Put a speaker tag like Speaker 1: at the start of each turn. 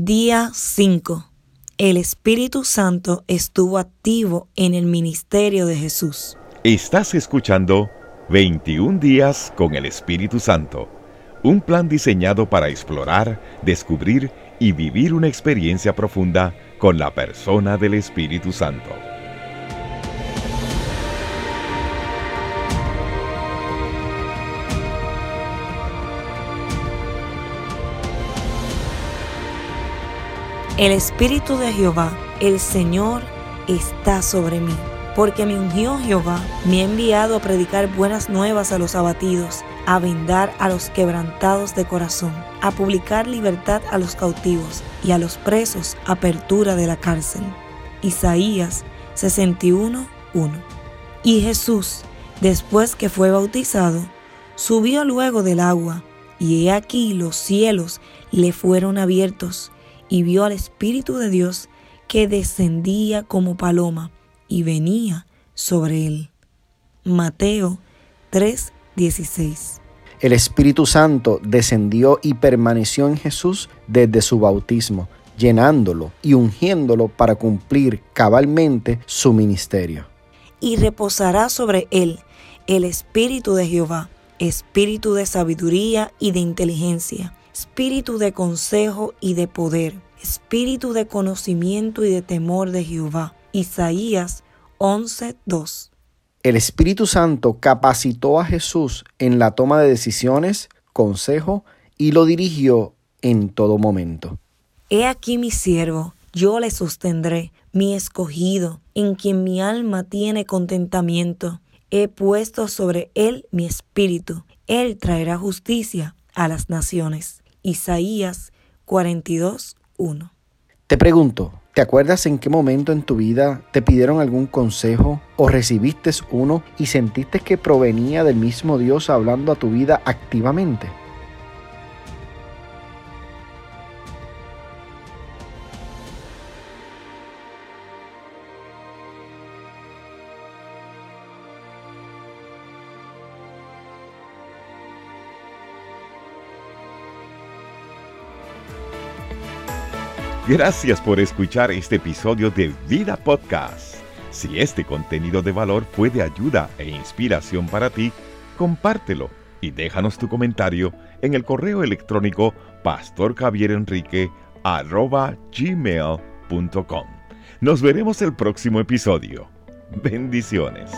Speaker 1: Día 5. El Espíritu Santo estuvo activo en el ministerio de Jesús.
Speaker 2: Estás escuchando 21 días con el Espíritu Santo, un plan diseñado para explorar, descubrir y vivir una experiencia profunda con la persona del Espíritu Santo.
Speaker 1: El Espíritu de Jehová, el Señor, está sobre mí, porque me ungió Jehová, me ha enviado a predicar buenas nuevas a los abatidos, a vendar a los quebrantados de corazón, a publicar libertad a los cautivos y a los presos apertura de la cárcel. Isaías 61, 1. Y Jesús, después que fue bautizado, subió luego del agua, y he aquí los cielos le fueron abiertos, y vio al Espíritu de Dios que descendía como paloma y venía sobre él. Mateo 3:16
Speaker 3: El Espíritu Santo descendió y permaneció en Jesús desde su bautismo, llenándolo y ungiéndolo para cumplir cabalmente su ministerio.
Speaker 1: Y reposará sobre él el Espíritu de Jehová, Espíritu de sabiduría y de inteligencia espíritu de consejo y de poder, espíritu de conocimiento y de temor de Jehová. Isaías 11:2.
Speaker 3: El Espíritu Santo capacitó a Jesús en la toma de decisiones, consejo y lo dirigió en todo momento.
Speaker 1: He aquí mi siervo, yo le sostendré, mi escogido, en quien mi alma tiene contentamiento. He puesto sobre él mi espíritu. Él traerá justicia a las naciones. Isaías 42, 1.
Speaker 3: Te pregunto, ¿te acuerdas en qué momento en tu vida te pidieron algún consejo o recibiste uno y sentiste que provenía del mismo Dios hablando a tu vida activamente?
Speaker 2: Gracias por escuchar este episodio de Vida Podcast. Si este contenido de valor fue de ayuda e inspiración para ti, compártelo y déjanos tu comentario en el correo electrónico pastorjavierenrique.gmail.com Nos veremos el próximo episodio. Bendiciones.